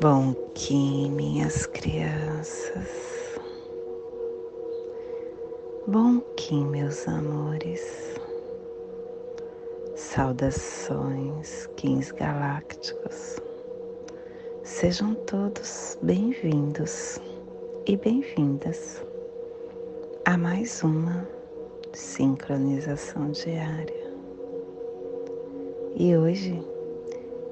Bom Kim, minhas crianças. Bom Kim, meus amores. Saudações, Kins galácticos. Sejam todos bem-vindos e bem-vindas a mais uma sincronização diária. E hoje,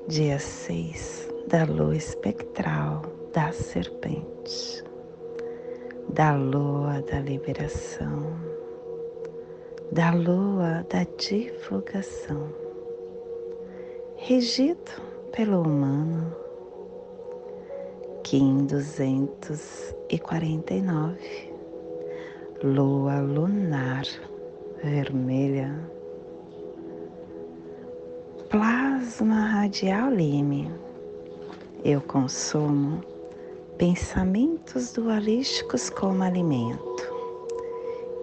dia 6 da lua espectral da serpente, da lua da liberação, da lua da divulgação, regido pelo humano, Kim 249, lua lunar vermelha, plasma radial lime eu consumo pensamentos dualísticos como alimento.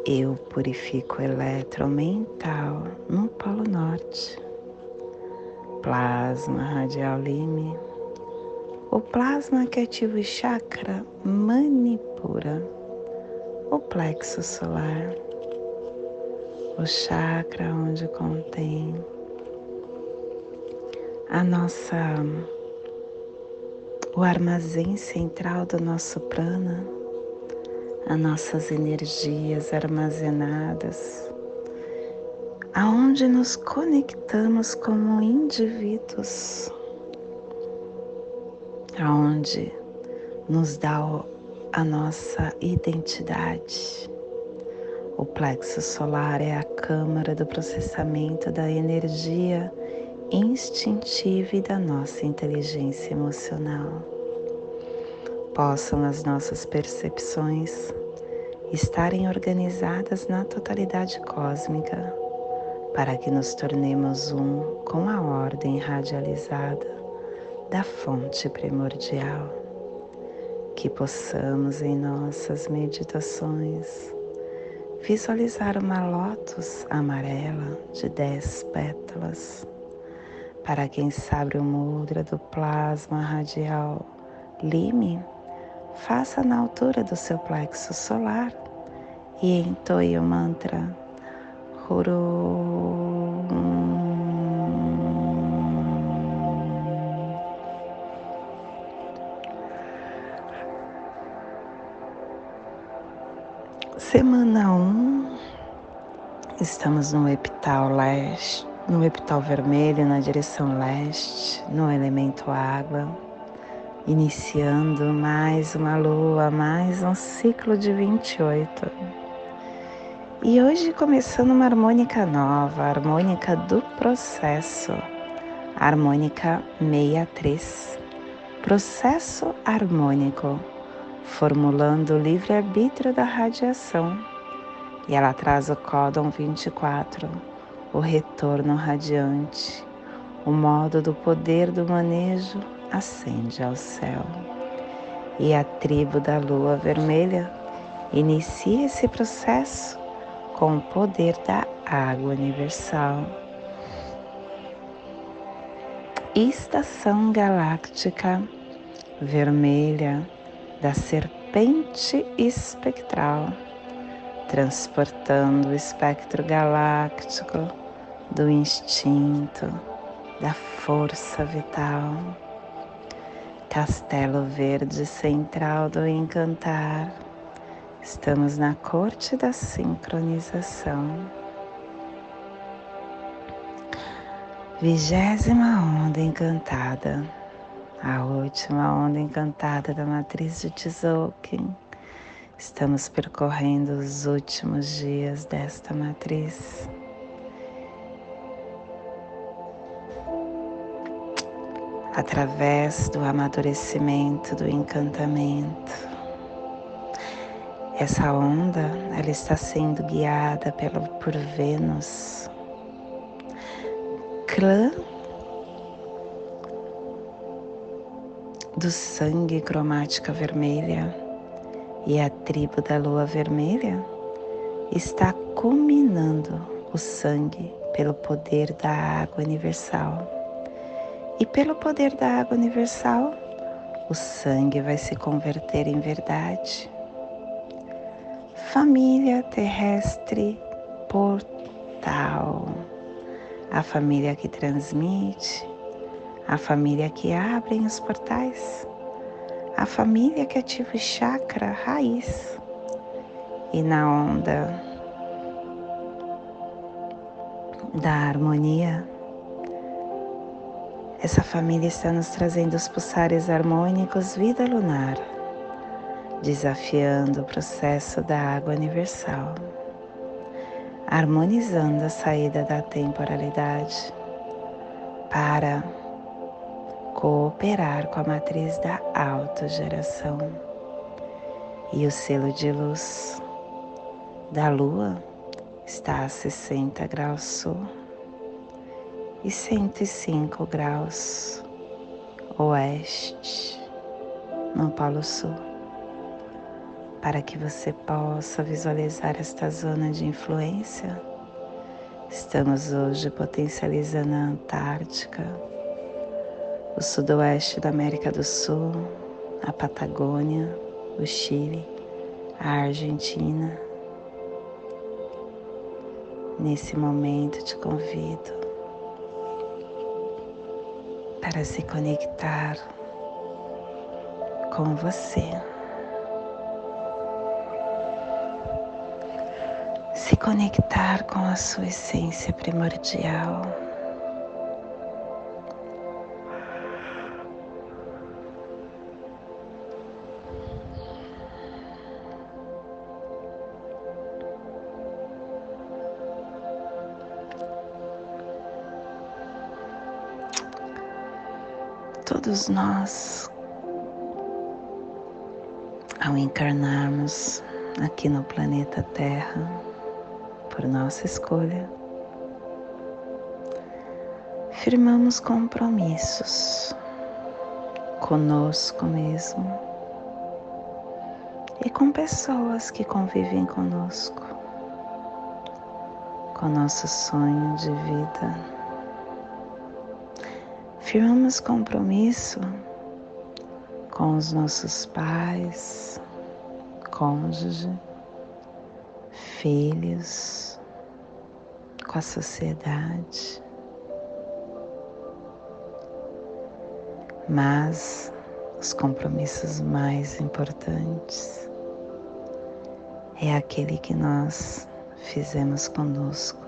Eu purifico eletromental no Polo Norte. Plasma radial lime. O plasma que ativa o chakra manipura, o plexo solar, o chakra onde contém a nossa o armazém central do nosso prana, as nossas energias armazenadas, aonde nos conectamos como indivíduos, aonde nos dá a nossa identidade. O plexo solar é a câmara do processamento da energia instintiva e da nossa inteligência emocional. Possam as nossas percepções estarem organizadas na totalidade cósmica, para que nos tornemos um com a ordem radializada da fonte primordial. Que possamos em nossas meditações visualizar uma lótus amarela de dez pétalas para quem sabe o mudra do plasma radial lime, faça na altura do seu plexo solar e entoie o mantra Huru. Semana 1, um, estamos no epital leste no epital vermelho na direção leste, no elemento água, iniciando mais uma lua, mais um ciclo de 28. E hoje começando uma harmônica nova, harmônica do processo, harmônica 63, processo harmônico, formulando o livre-arbítrio da radiação. E ela traz o códon 24 o retorno radiante, o modo do poder do manejo ascende ao céu. E a tribo da lua vermelha inicia esse processo com o poder da água universal. Estação galáctica vermelha da serpente espectral, transportando o espectro galáctico do instinto, da força vital. Castelo Verde Central do Encantar. Estamos na corte da sincronização. Vigésima onda encantada, a última onda encantada da matriz de Tzolk'in. Estamos percorrendo os últimos dias desta matriz. Através do amadurecimento, do encantamento. Essa onda, ela está sendo guiada pelo, por Vênus, clã do sangue cromática vermelha e a tribo da lua vermelha está culminando o sangue pelo poder da água universal e pelo poder da água universal, o sangue vai se converter em verdade. Família terrestre portal. A família que transmite, a família que abre os portais, a família que ativa o chakra raiz. E na onda da harmonia, essa família está nos trazendo os pulsares harmônicos vida lunar, desafiando o processo da água universal, harmonizando a saída da temporalidade para cooperar com a matriz da autogeração. E o selo de luz da Lua está a 60 graus sul e 105 graus oeste no Polo Sul, para que você possa visualizar esta zona de influência. Estamos hoje potencializando a Antártica, o sudoeste da América do Sul, a Patagônia, o Chile, a Argentina. Nesse momento te convido para se conectar com você. Se conectar com a sua essência primordial. Todos nós, ao encarnarmos aqui no planeta Terra, por nossa escolha, firmamos compromissos conosco mesmo e com pessoas que convivem conosco, com nosso sonho de vida firmamos compromisso com os nossos pais, cônjuge, filhos, com a sociedade. Mas os compromissos mais importantes é aquele que nós fizemos conosco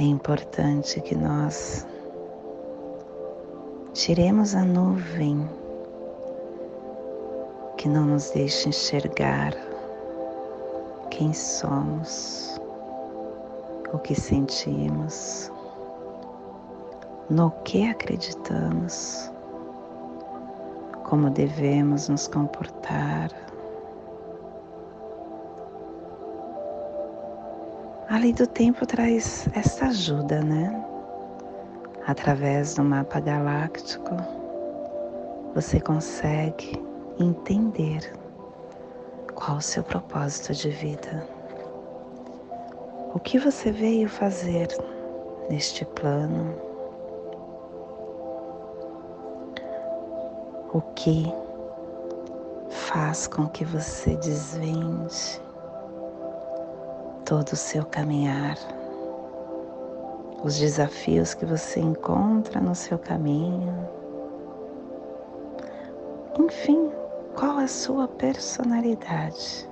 é importante que nós tiremos a nuvem que não nos deixa enxergar quem somos, o que sentimos, no que acreditamos, como devemos nos comportar A lei do tempo traz essa ajuda, né? Através do mapa galáctico, você consegue entender qual o seu propósito de vida. O que você veio fazer neste plano? O que faz com que você desvende todo o seu caminhar, os desafios que você encontra no seu caminho. Enfim, qual a sua personalidade?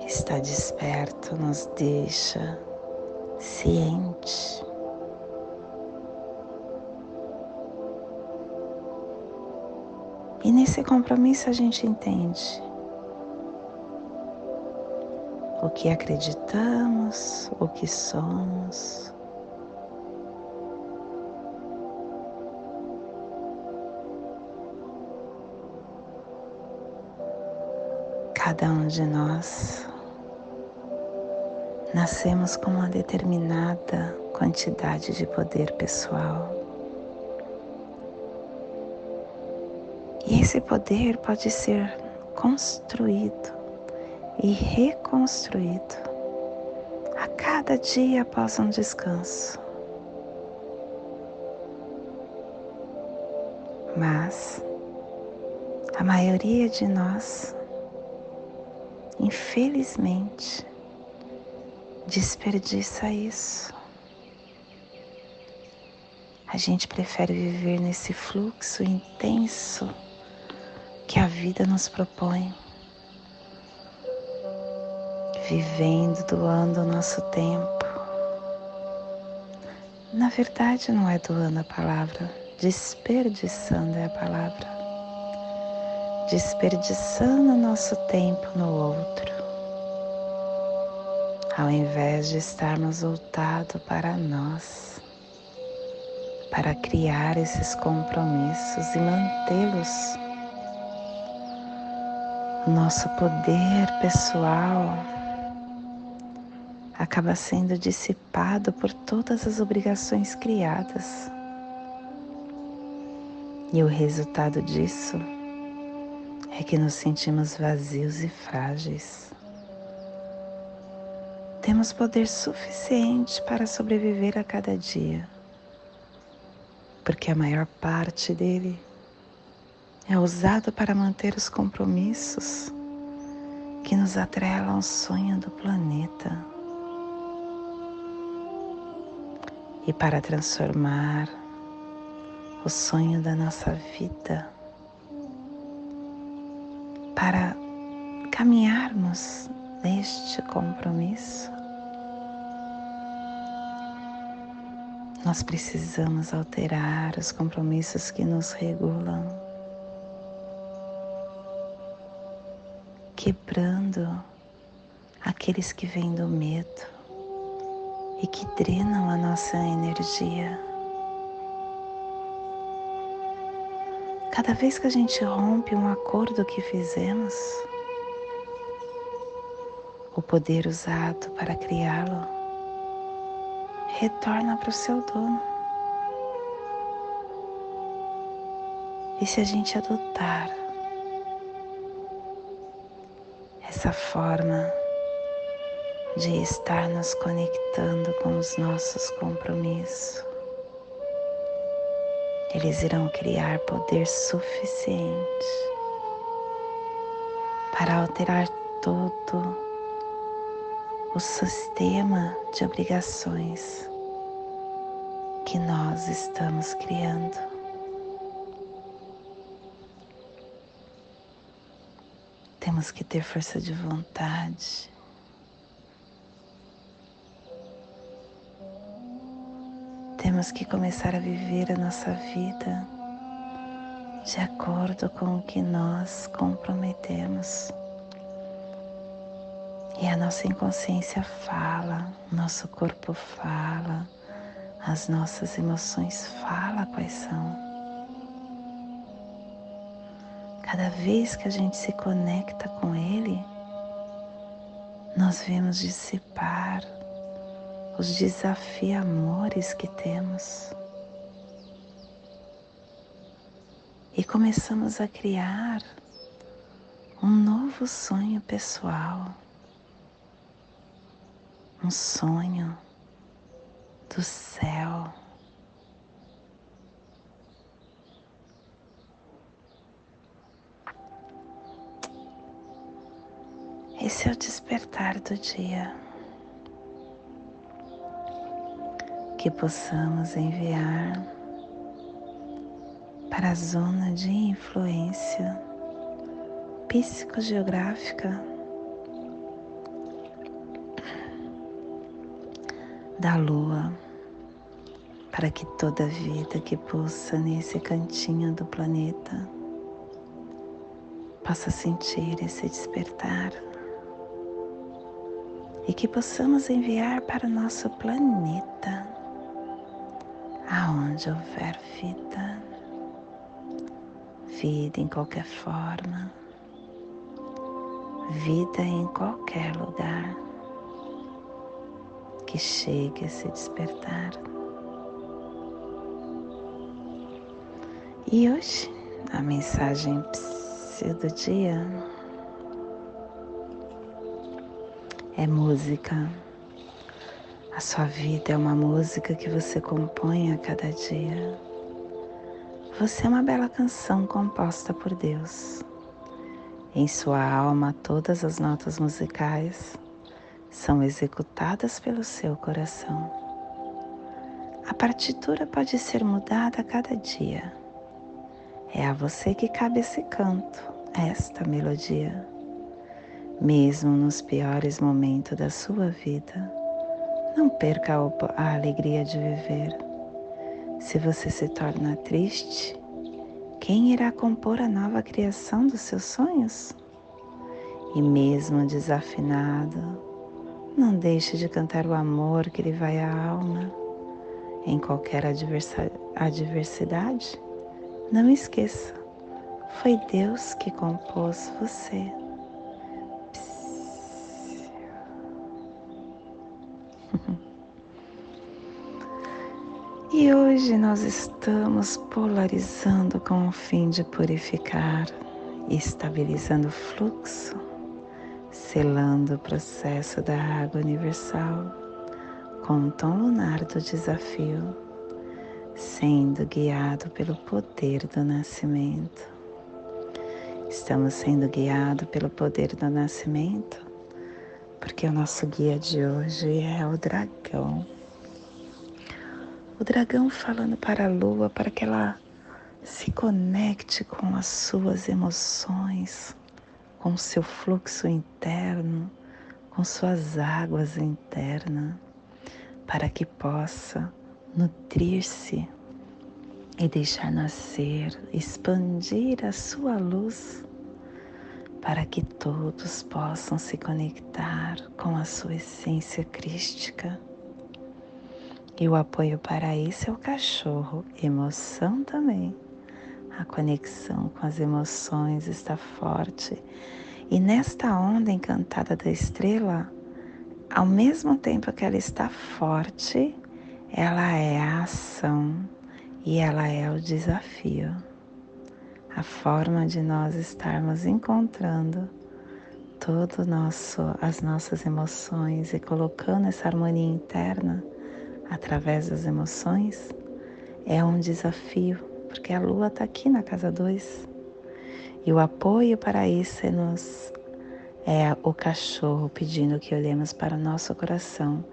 Está desperto nos deixa ciente. E nesse compromisso a gente entende o que acreditamos, o que somos. Cada um de nós nascemos com uma determinada quantidade de poder pessoal. E esse poder pode ser construído e reconstruído a cada dia após um descanso. Mas a maioria de nós, infelizmente, desperdiça isso. A gente prefere viver nesse fluxo intenso que a vida nos propõe, vivendo, doando o nosso tempo. Na verdade, não é doando a palavra, desperdiçando é a palavra. Desperdiçando nosso tempo no outro, ao invés de estarmos voltados para nós para criar esses compromissos e mantê-los. Nosso poder pessoal acaba sendo dissipado por todas as obrigações criadas. E o resultado disso é que nos sentimos vazios e frágeis. Temos poder suficiente para sobreviver a cada dia porque a maior parte dele é usado para manter os compromissos que nos atrelam ao sonho do planeta e para transformar o sonho da nossa vida para caminharmos neste compromisso Nós precisamos alterar os compromissos que nos regulam, quebrando aqueles que vêm do medo e que drenam a nossa energia. Cada vez que a gente rompe um acordo que fizemos, o poder usado para criá-lo retorna para o seu dono. E se a gente adotar essa forma de estar nos conectando com os nossos compromissos, eles irão criar poder suficiente para alterar todo o sistema de obrigações que nós estamos criando. Temos que ter força de vontade. Temos que começar a viver a nossa vida de acordo com o que nós comprometemos. E a nossa inconsciência fala, nosso corpo fala, as nossas emoções falam quais são. Cada vez que a gente se conecta com Ele, nós vemos dissipar os desafiamores que temos. E começamos a criar um novo sonho pessoal um sonho do céu. Esse é o despertar do dia. Que possamos enviar para a zona de influência psicogeográfica da lua, para que toda vida que pulsa nesse cantinho do planeta possa sentir esse despertar e que possamos enviar para o nosso planeta, aonde houver vida, vida em qualquer forma, vida em qualquer lugar que chegue a se despertar. E hoje a mensagem do dia é música. A sua vida é uma música que você compõe a cada dia. Você é uma bela canção composta por Deus. Em sua alma, todas as notas musicais são executadas pelo seu coração. A partitura pode ser mudada a cada dia. É a você que cabe esse canto, esta melodia. Mesmo nos piores momentos da sua vida, não perca a alegria de viver. Se você se torna triste, quem irá compor a nova criação dos seus sonhos? E mesmo desafinado, não deixe de cantar o amor que lhe vai à alma. Em qualquer adversidade, não esqueça, foi Deus que compôs você. Hoje nós estamos polarizando com o fim de purificar, estabilizando o fluxo, selando o processo da água universal com o tom lunar do desafio, sendo guiado pelo poder do nascimento. Estamos sendo guiados pelo poder do nascimento porque o nosso guia de hoje é o dragão o dragão falando para a lua para que ela se conecte com as suas emoções, com seu fluxo interno, com suas águas internas, para que possa nutrir-se e deixar nascer, expandir a sua luz, para que todos possam se conectar com a sua essência crística e o apoio para isso é o cachorro, emoção também. A conexão com as emoções está forte. E nesta onda encantada da estrela, ao mesmo tempo que ela está forte, ela é a ação e ela é o desafio. A forma de nós estarmos encontrando todo nosso as nossas emoções e colocando essa harmonia interna através das emoções é um desafio, porque a lua está aqui na casa 2. E o apoio para isso é, nos, é o cachorro pedindo que olhemos para o nosso coração.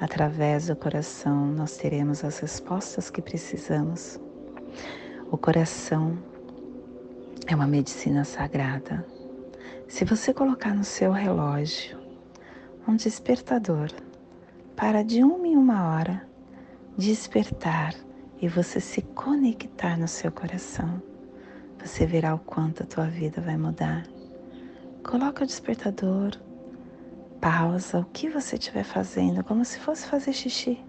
Através do coração nós teremos as respostas que precisamos. O coração é uma medicina sagrada. Se você colocar no seu relógio um despertador para de uma em uma hora despertar e você se conectar no seu coração, você verá o quanto a tua vida vai mudar. Coloca o despertador, pausa o que você estiver fazendo, como se fosse fazer xixi.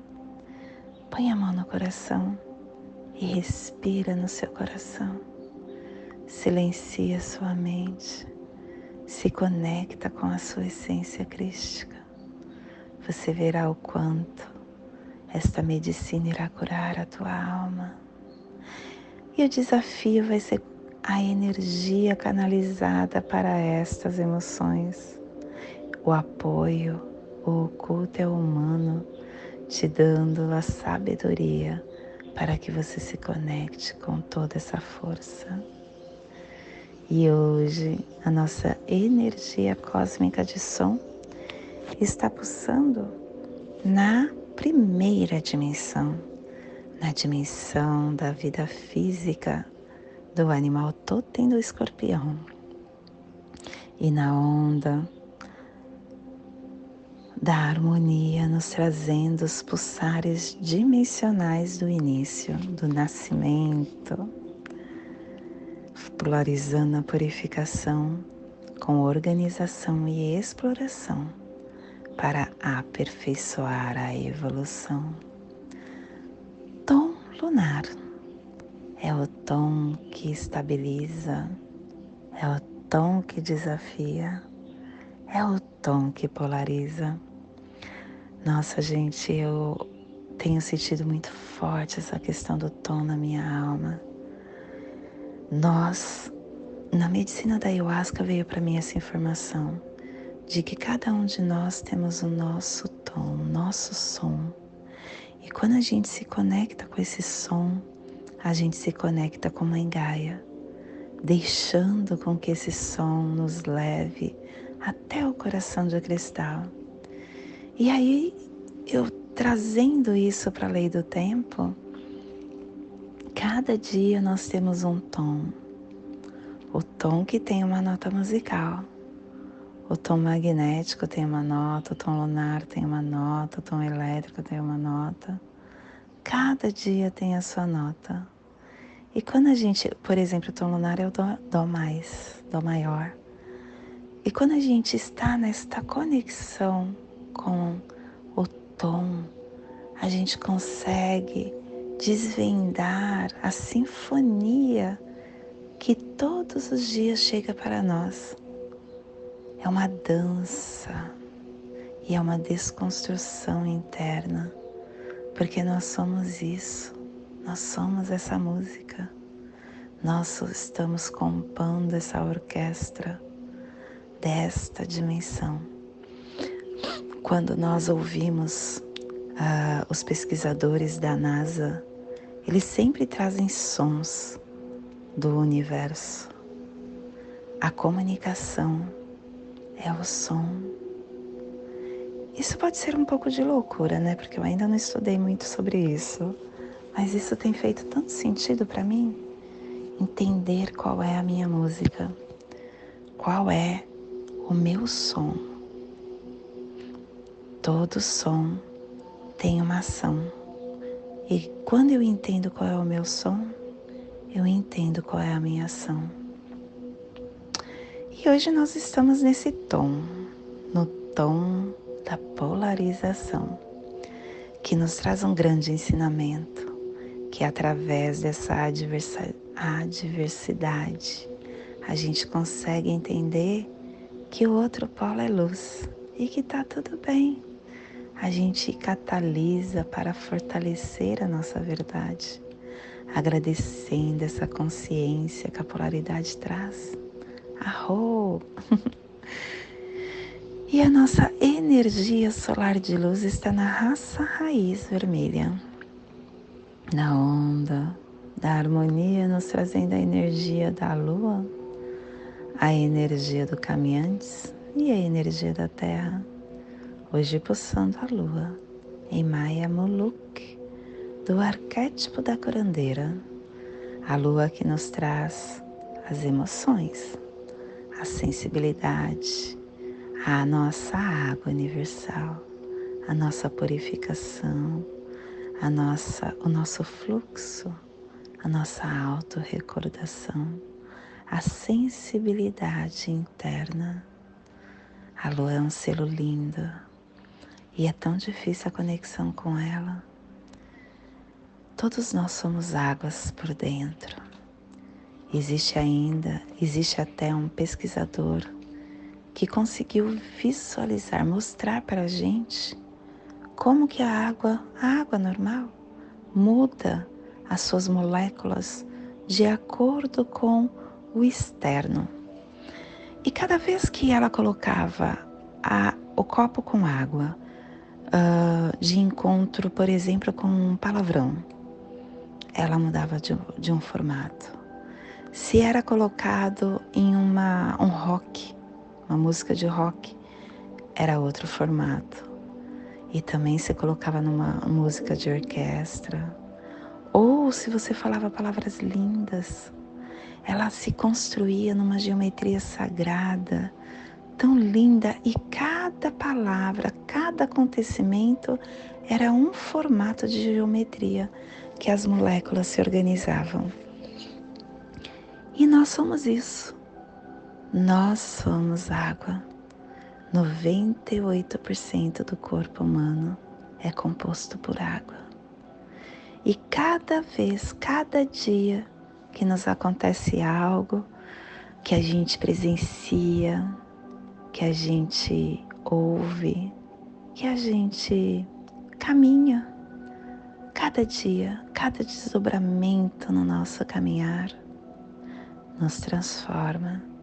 Põe a mão no coração e respira no seu coração. Silencia sua mente, se conecta com a sua essência crística você verá o quanto esta medicina irá curar a tua alma. E o desafio vai ser a energia canalizada para estas emoções. O apoio, o oculto é humano, te dando a sabedoria para que você se conecte com toda essa força. E hoje a nossa energia cósmica de som está pulsando na primeira dimensão, na dimensão da vida física do animal totem do escorpião. E na onda da harmonia, nos trazendo os pulsares dimensionais do início, do nascimento, polarizando a purificação com organização e exploração para aperfeiçoar a evolução. Tom lunar é o tom que estabiliza, é o tom que desafia, é o tom que polariza. Nossa, gente, eu tenho sentido muito forte essa questão do tom na minha alma. Nós, na medicina da ayahuasca, veio para mim essa informação de que cada um de nós temos o nosso tom som, nosso som. E quando a gente se conecta com esse som, a gente se conecta com Mãe Gaia, deixando com que esse som nos leve até o coração de cristal. E aí, eu trazendo isso para a lei do tempo, cada dia nós temos um tom. O tom que tem uma nota musical. O tom magnético tem uma nota, o tom lunar tem uma nota, o tom elétrico tem uma nota. Cada dia tem a sua nota. E quando a gente, por exemplo, o tom lunar é o dó, dó mais, dó maior. E quando a gente está nesta conexão com o tom, a gente consegue desvendar a sinfonia que todos os dias chega para nós. É uma dança e é uma desconstrução interna, porque nós somos isso. Nós somos essa música. Nós estamos compondo essa orquestra desta dimensão. Quando nós ouvimos uh, os pesquisadores da NASA, eles sempre trazem sons do universo. A comunicação é o som. Isso pode ser um pouco de loucura, né? Porque eu ainda não estudei muito sobre isso. Mas isso tem feito tanto sentido para mim. Entender qual é a minha música, qual é o meu som. Todo som tem uma ação. E quando eu entendo qual é o meu som, eu entendo qual é a minha ação. E hoje nós estamos nesse tom, no tom da polarização, que nos traz um grande ensinamento que através dessa adversidade a gente consegue entender que o outro polo é luz e que tá tudo bem. A gente catalisa para fortalecer a nossa verdade, agradecendo essa consciência que a polaridade traz. Arro! e a nossa energia solar de luz está na raça raiz vermelha na onda da harmonia, nos trazendo a energia da lua, a energia do caminhantes e a energia da terra. Hoje pulsando a lua em Maya Muluk, do arquétipo da curandeira, a lua que nos traz as emoções, a sensibilidade, a nossa água universal, a nossa purificação a nossa, o nosso fluxo, a nossa autorrecordação, a sensibilidade interna. A lua é um selo lindo e é tão difícil a conexão com ela. Todos nós somos águas por dentro. Existe ainda, existe até um pesquisador que conseguiu visualizar, mostrar para a gente como que a água, a água normal, muda as suas moléculas de acordo com o externo. E cada vez que ela colocava a, o copo com água uh, de encontro, por exemplo, com um palavrão, ela mudava de, de um formato. Se era colocado em uma, um rock, uma música de rock, era outro formato e também se colocava numa música de orquestra. Ou se você falava palavras lindas, ela se construía numa geometria sagrada, tão linda, e cada palavra, cada acontecimento era um formato de geometria que as moléculas se organizavam. E nós somos isso. Nós somos água. 98% do corpo humano é composto por água. E cada vez, cada dia que nos acontece algo, que a gente presencia, que a gente ouve, que a gente caminha, cada dia, cada desdobramento no nosso caminhar nos transforma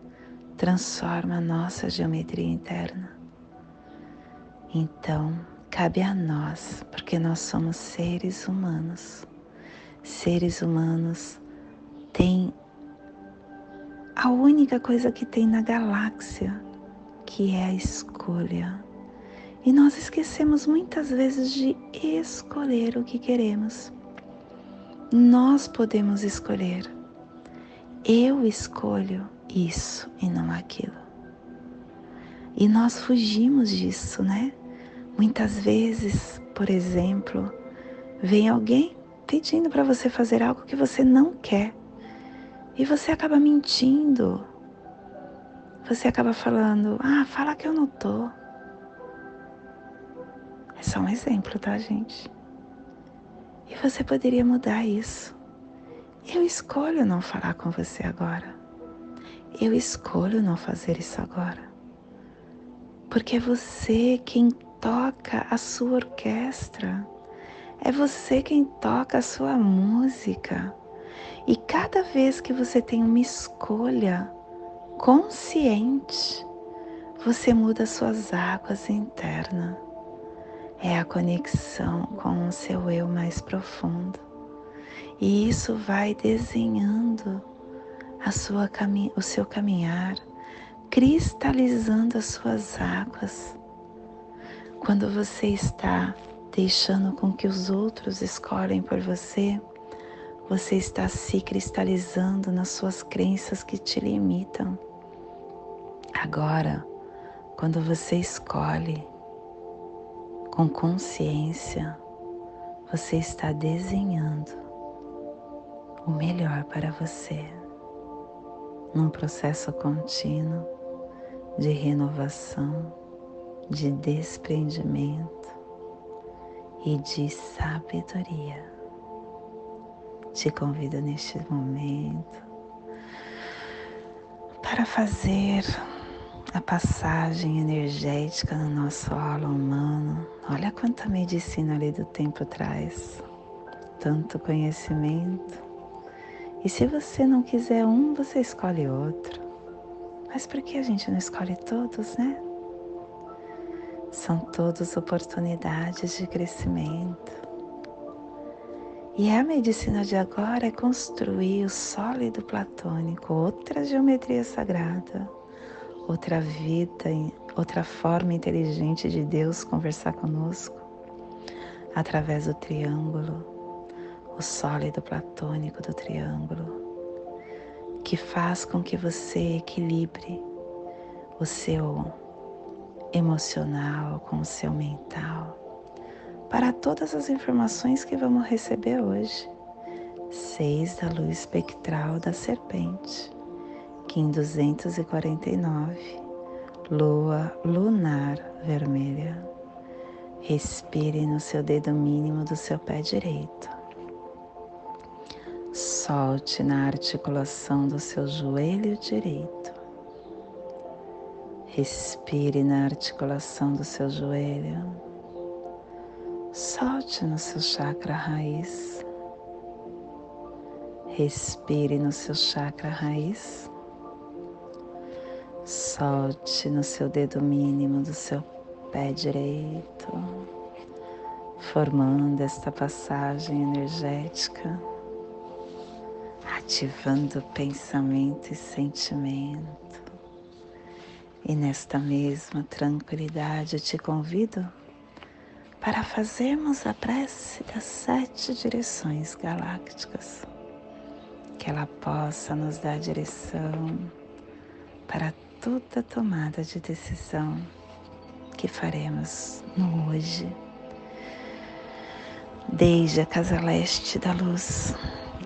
transforma a nossa geometria interna. Então, cabe a nós, porque nós somos seres humanos. Seres humanos têm a única coisa que tem na galáxia, que é a escolha. E nós esquecemos muitas vezes de escolher o que queremos. Nós podemos escolher. Eu escolho isso e não aquilo. E nós fugimos disso, né? Muitas vezes, por exemplo, vem alguém pedindo para você fazer algo que você não quer e você acaba mentindo. Você acaba falando: Ah, fala que eu não tô. É só um exemplo, tá, gente? E você poderia mudar isso. Eu escolho não falar com você agora. Eu escolho não fazer isso agora. Porque é você quem toca a sua orquestra. É você quem toca a sua música. E cada vez que você tem uma escolha consciente, você muda suas águas internas. É a conexão com o seu eu mais profundo. E isso vai desenhando a sua o seu caminhar, cristalizando as suas águas. Quando você está deixando com que os outros escolhem por você, você está se cristalizando nas suas crenças que te limitam. Agora, quando você escolhe com consciência, você está desenhando o melhor para você, num processo contínuo de renovação, de desprendimento e de sabedoria te convido neste momento para fazer a passagem energética no nosso aula humano. Olha quanta medicina ali do tempo traz, tanto conhecimento. E se você não quiser um, você escolhe outro. Mas por que a gente não escolhe todos, né? São todas oportunidades de crescimento. E a medicina de agora é construir o sólido platônico, outra geometria sagrada, outra vida, outra forma inteligente de Deus conversar conosco através do triângulo, o sólido platônico do triângulo, que faz com que você equilibre o seu emocional com o seu mental para todas as informações que vamos receber hoje. Seis da luz espectral da serpente, Kim 249, lua lunar vermelha. Respire no seu dedo mínimo do seu pé direito. Solte na articulação do seu joelho direito. Respire na articulação do seu joelho. Solte no seu chakra raiz. Respire no seu chakra raiz. Solte no seu dedo mínimo do seu pé direito, formando esta passagem energética, ativando pensamento e sentimento. E nesta mesma tranquilidade te convido para fazermos a prece das sete direções galácticas, que ela possa nos dar direção para toda tomada de decisão que faremos no hoje. Desde a casa leste da luz,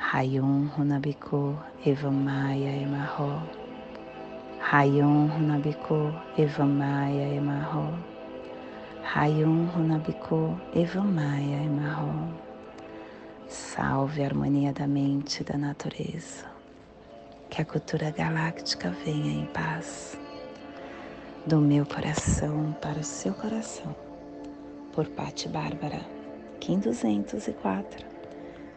Rayum Runabiku Evamaya Emarro. Rayum Runabiku Evamaya Emarro. Rayum Runabiku Evamaya Emarro. Salve a harmonia da mente e da natureza. Que a cultura galáctica venha em paz. Do meu coração para o seu coração. Por Pati Bárbara, Kim 204.